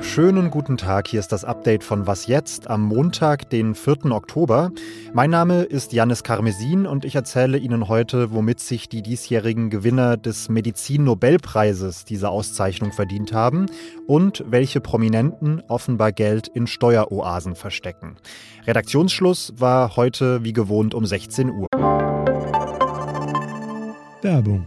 Schönen guten Tag, hier ist das Update von Was jetzt am Montag, den 4. Oktober. Mein Name ist Janis Karmesin und ich erzähle Ihnen heute, womit sich die diesjährigen Gewinner des Medizin-Nobelpreises diese Auszeichnung verdient haben und welche Prominenten offenbar Geld in Steueroasen verstecken. Redaktionsschluss war heute wie gewohnt um 16 Uhr. Werbung.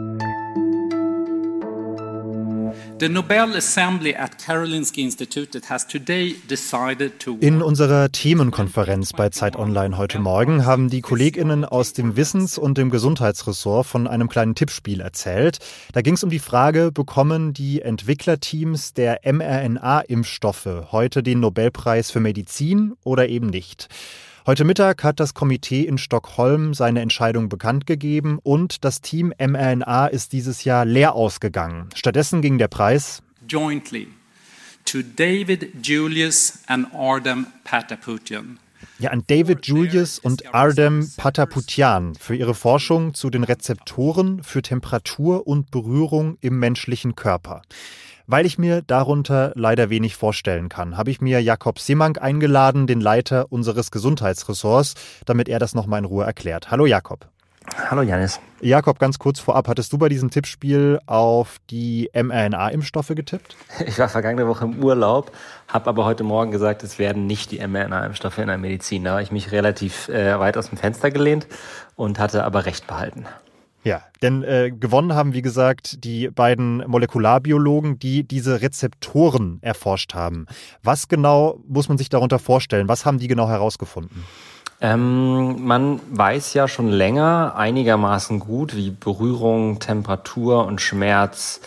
In unserer Themenkonferenz bei Zeit Online heute Morgen haben die KollegInnen aus dem Wissens- und dem Gesundheitsressort von einem kleinen Tippspiel erzählt. Da ging es um die Frage, bekommen die Entwicklerteams der mRNA-Impfstoffe heute den Nobelpreis für Medizin oder eben nicht? Heute Mittag hat das Komitee in Stockholm seine Entscheidung bekannt gegeben und das Team mRNA ist dieses Jahr leer ausgegangen. Stattdessen ging der Preis jointly to David Julius and Ardem Pataputian. Ja, an David Julius und Ardem Pataputian für ihre Forschung zu den Rezeptoren für Temperatur und Berührung im menschlichen Körper. Weil ich mir darunter leider wenig vorstellen kann, habe ich mir Jakob Simank eingeladen, den Leiter unseres Gesundheitsressorts, damit er das nochmal in Ruhe erklärt. Hallo Jakob. Hallo Janis. Jakob, ganz kurz vorab, hattest du bei diesem Tippspiel auf die mRNA-Impfstoffe getippt? Ich war vergangene Woche im Urlaub, habe aber heute Morgen gesagt, es werden nicht die mRNA-Impfstoffe in der Medizin. Da habe ich mich relativ äh, weit aus dem Fenster gelehnt und hatte aber recht behalten. Ja, denn äh, gewonnen haben, wie gesagt, die beiden Molekularbiologen, die diese Rezeptoren erforscht haben. Was genau muss man sich darunter vorstellen? Was haben die genau herausgefunden? Ähm, man weiß ja schon länger einigermaßen gut, wie Berührung, Temperatur und Schmerz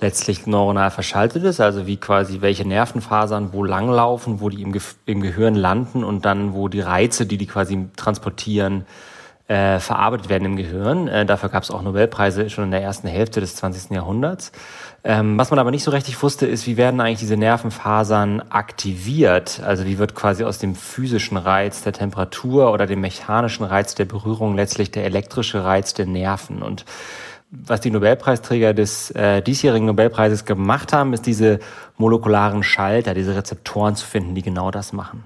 letztlich neuronal verschaltet ist, also wie quasi welche Nervenfasern wo langlaufen, wo die im, Ge im Gehirn landen und dann wo die Reize, die die quasi transportieren, äh, verarbeitet werden im Gehirn. Äh, dafür gab es auch Nobelpreise schon in der ersten Hälfte des 20. Jahrhunderts. Ähm, was man aber nicht so richtig wusste, ist, wie werden eigentlich diese Nervenfasern aktiviert? Also wie wird quasi aus dem physischen Reiz der Temperatur oder dem mechanischen Reiz der Berührung letztlich der elektrische Reiz der Nerven? Und was die Nobelpreisträger des äh, diesjährigen Nobelpreises gemacht haben, ist diese molekularen Schalter, diese Rezeptoren zu finden, die genau das machen.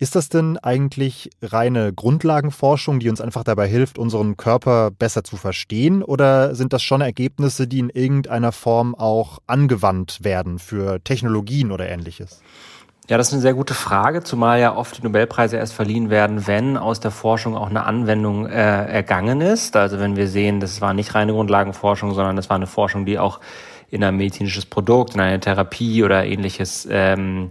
Ist das denn eigentlich reine Grundlagenforschung, die uns einfach dabei hilft, unseren Körper besser zu verstehen? Oder sind das schon Ergebnisse, die in irgendeiner Form auch angewandt werden für Technologien oder ähnliches? Ja, das ist eine sehr gute Frage, zumal ja oft die Nobelpreise erst verliehen werden, wenn aus der Forschung auch eine Anwendung äh, ergangen ist. Also wenn wir sehen, das war nicht reine Grundlagenforschung, sondern das war eine Forschung, die auch in ein medizinisches Produkt, in eine Therapie oder ähnliches ähm,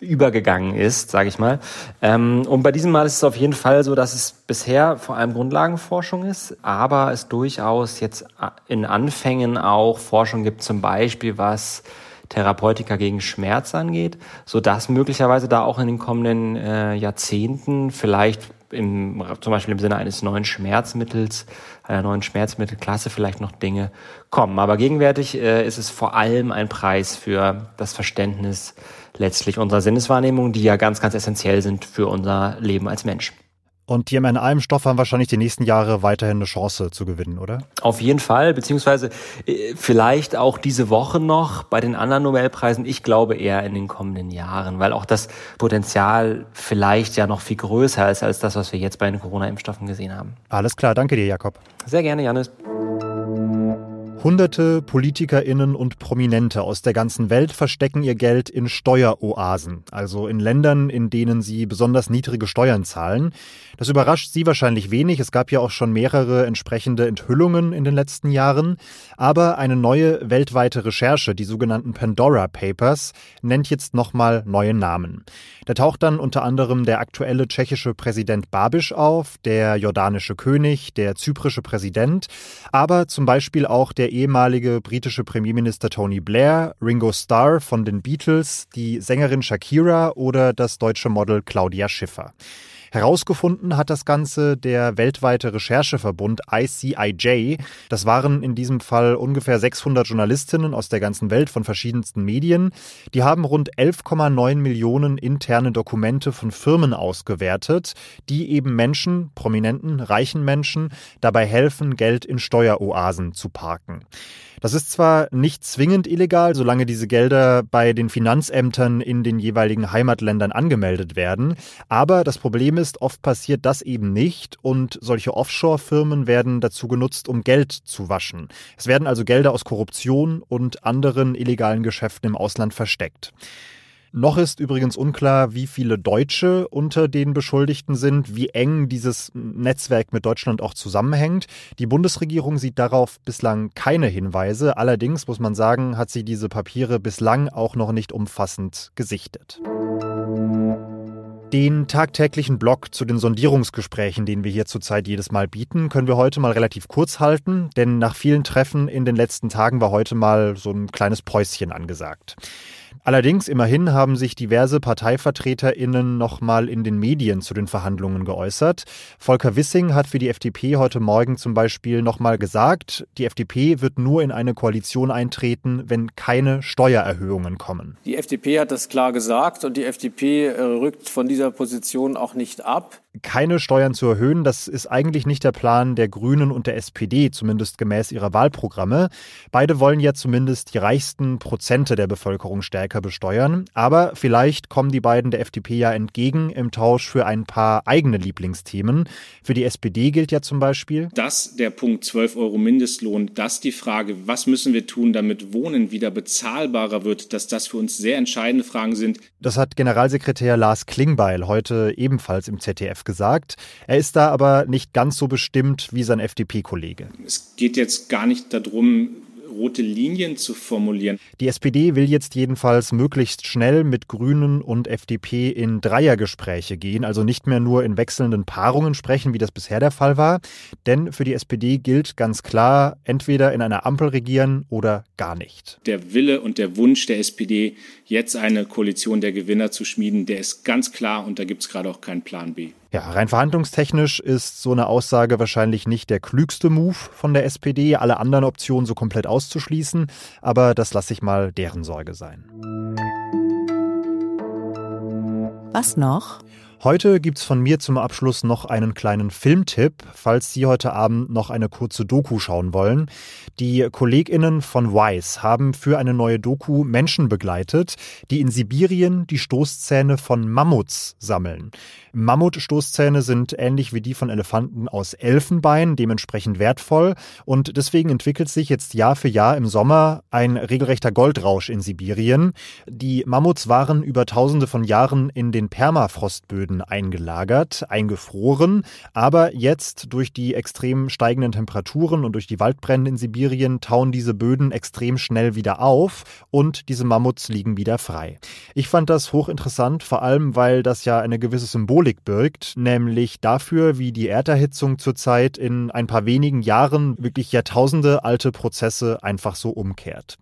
übergegangen ist, sage ich mal. Ähm, und bei diesem Mal ist es auf jeden Fall so, dass es bisher vor allem Grundlagenforschung ist, aber es durchaus jetzt in Anfängen auch Forschung gibt, zum Beispiel was Therapeutika gegen Schmerz angeht, so dass möglicherweise da auch in den kommenden äh, Jahrzehnten vielleicht im, zum Beispiel im Sinne eines neuen Schmerzmittels, einer neuen Schmerzmittelklasse vielleicht noch Dinge kommen. Aber gegenwärtig äh, ist es vor allem ein Preis für das Verständnis letztlich unserer Sinneswahrnehmung, die ja ganz, ganz essentiell sind für unser Leben als Mensch. Und die mRNA-Impfstoffe haben wahrscheinlich die nächsten Jahre weiterhin eine Chance zu gewinnen, oder? Auf jeden Fall, beziehungsweise äh, vielleicht auch diese Woche noch bei den anderen Nobelpreisen. Ich glaube eher in den kommenden Jahren, weil auch das Potenzial vielleicht ja noch viel größer ist als das, was wir jetzt bei den Corona-Impfstoffen gesehen haben. Alles klar, danke dir, Jakob. Sehr gerne, Janis. Hunderte PolitikerInnen und Prominente aus der ganzen Welt verstecken ihr Geld in Steueroasen, also in Ländern, in denen sie besonders niedrige Steuern zahlen. Das überrascht Sie wahrscheinlich wenig. Es gab ja auch schon mehrere entsprechende Enthüllungen in den letzten Jahren. Aber eine neue weltweite Recherche, die sogenannten Pandora Papers, nennt jetzt nochmal neue Namen. Da taucht dann unter anderem der aktuelle tschechische Präsident Babiš auf, der jordanische König, der zyprische Präsident, aber zum Beispiel auch der der ehemalige britische Premierminister Tony Blair, Ringo Starr von den Beatles, die Sängerin Shakira oder das deutsche Model Claudia Schiffer. Herausgefunden hat das Ganze der weltweite Rechercheverbund ICIJ. Das waren in diesem Fall ungefähr 600 Journalistinnen aus der ganzen Welt von verschiedensten Medien. Die haben rund 11,9 Millionen interne Dokumente von Firmen ausgewertet, die eben Menschen, prominenten, reichen Menschen, dabei helfen, Geld in Steueroasen zu parken. Das ist zwar nicht zwingend illegal, solange diese Gelder bei den Finanzämtern in den jeweiligen Heimatländern angemeldet werden, aber das Problem ist, oft passiert das eben nicht und solche Offshore-Firmen werden dazu genutzt, um Geld zu waschen. Es werden also Gelder aus Korruption und anderen illegalen Geschäften im Ausland versteckt. Noch ist übrigens unklar, wie viele Deutsche unter den Beschuldigten sind, wie eng dieses Netzwerk mit Deutschland auch zusammenhängt. Die Bundesregierung sieht darauf bislang keine Hinweise. Allerdings muss man sagen, hat sie diese Papiere bislang auch noch nicht umfassend gesichtet. Den tagtäglichen Blog zu den Sondierungsgesprächen, den wir hier zurzeit jedes Mal bieten, können wir heute mal relativ kurz halten, denn nach vielen Treffen in den letzten Tagen war heute mal so ein kleines Päuschen angesagt. Allerdings immerhin haben sich diverse ParteivertreterInnen nochmal in den Medien zu den Verhandlungen geäußert. Volker Wissing hat für die FDP heute Morgen zum Beispiel nochmal gesagt, die FDP wird nur in eine Koalition eintreten, wenn keine Steuererhöhungen kommen. Die FDP hat das klar gesagt und die FDP äh, rückt von dieser Position auch nicht ab keine Steuern zu erhöhen. Das ist eigentlich nicht der Plan der Grünen und der SPD, zumindest gemäß ihrer Wahlprogramme. Beide wollen ja zumindest die reichsten Prozente der Bevölkerung stärker besteuern. Aber vielleicht kommen die beiden der FDP ja entgegen im Tausch für ein paar eigene Lieblingsthemen. Für die SPD gilt ja zum Beispiel, dass der Punkt 12 Euro Mindestlohn, dass die Frage, was müssen wir tun, damit Wohnen wieder bezahlbarer wird, dass das für uns sehr entscheidende Fragen sind. Das hat Generalsekretär Lars Klingbeil heute ebenfalls im ZDF gesagt. Er ist da aber nicht ganz so bestimmt wie sein FDP-Kollege. Es geht jetzt gar nicht darum, rote Linien zu formulieren. Die SPD will jetzt jedenfalls möglichst schnell mit Grünen und FDP in Dreiergespräche gehen, also nicht mehr nur in wechselnden Paarungen sprechen, wie das bisher der Fall war. Denn für die SPD gilt ganz klar, entweder in einer Ampel regieren oder gar nicht. Der Wille und der Wunsch der SPD, jetzt eine Koalition der Gewinner zu schmieden, der ist ganz klar und da gibt es gerade auch keinen Plan B. Ja, rein verhandlungstechnisch ist so eine Aussage wahrscheinlich nicht der klügste Move von der SPD, alle anderen Optionen so komplett auszuschließen, aber das lasse ich mal deren Sorge sein. Was noch? Heute gibt's von mir zum Abschluss noch einen kleinen Filmtipp, falls Sie heute Abend noch eine kurze Doku schauen wollen. Die KollegInnen von Wise haben für eine neue Doku Menschen begleitet, die in Sibirien die Stoßzähne von Mammuts sammeln. Mammutstoßzähne sind ähnlich wie die von Elefanten aus Elfenbein, dementsprechend wertvoll und deswegen entwickelt sich jetzt Jahr für Jahr im Sommer ein regelrechter Goldrausch in Sibirien. Die Mammuts waren über tausende von Jahren in den Permafrostböden eingelagert, eingefroren, aber jetzt durch die extrem steigenden Temperaturen und durch die Waldbrände in Sibirien tauen diese Böden extrem schnell wieder auf und diese Mammuts liegen wieder frei. Ich fand das hochinteressant, vor allem weil das ja eine gewisse Symbolik birgt, nämlich dafür, wie die Erderhitzung zurzeit in ein paar wenigen Jahren wirklich Jahrtausende alte Prozesse einfach so umkehrt.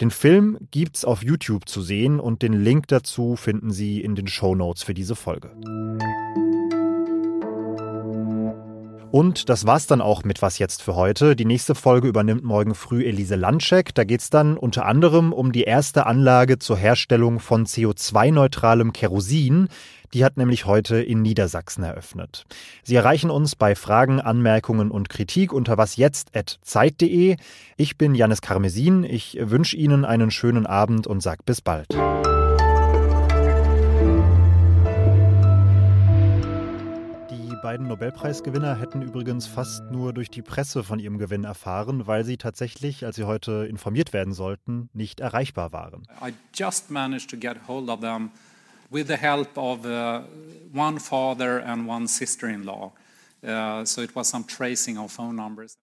Den Film gibt's auf YouTube zu sehen und den Link dazu finden Sie in den Show Notes für diese Folge. Und das war's dann auch mit Was jetzt für heute. Die nächste Folge übernimmt morgen früh Elise Landscheck. Da geht's dann unter anderem um die erste Anlage zur Herstellung von CO2-neutralem Kerosin. Die hat nämlich heute in Niedersachsen eröffnet. Sie erreichen uns bei Fragen, Anmerkungen und Kritik unter wasjetzt.zeit.de. Ich bin Janis Karmesin. Ich wünsche Ihnen einen schönen Abend und sag bis bald. Beiden Nobelpreisgewinner hätten übrigens fast nur durch die Presse von ihrem Gewinn erfahren, weil sie tatsächlich, als sie heute informiert werden sollten, nicht erreichbar waren. I just managed to get hold of them with the help of uh, one father and one sister-in-law. Uh, so it was some tracing of phone numbers.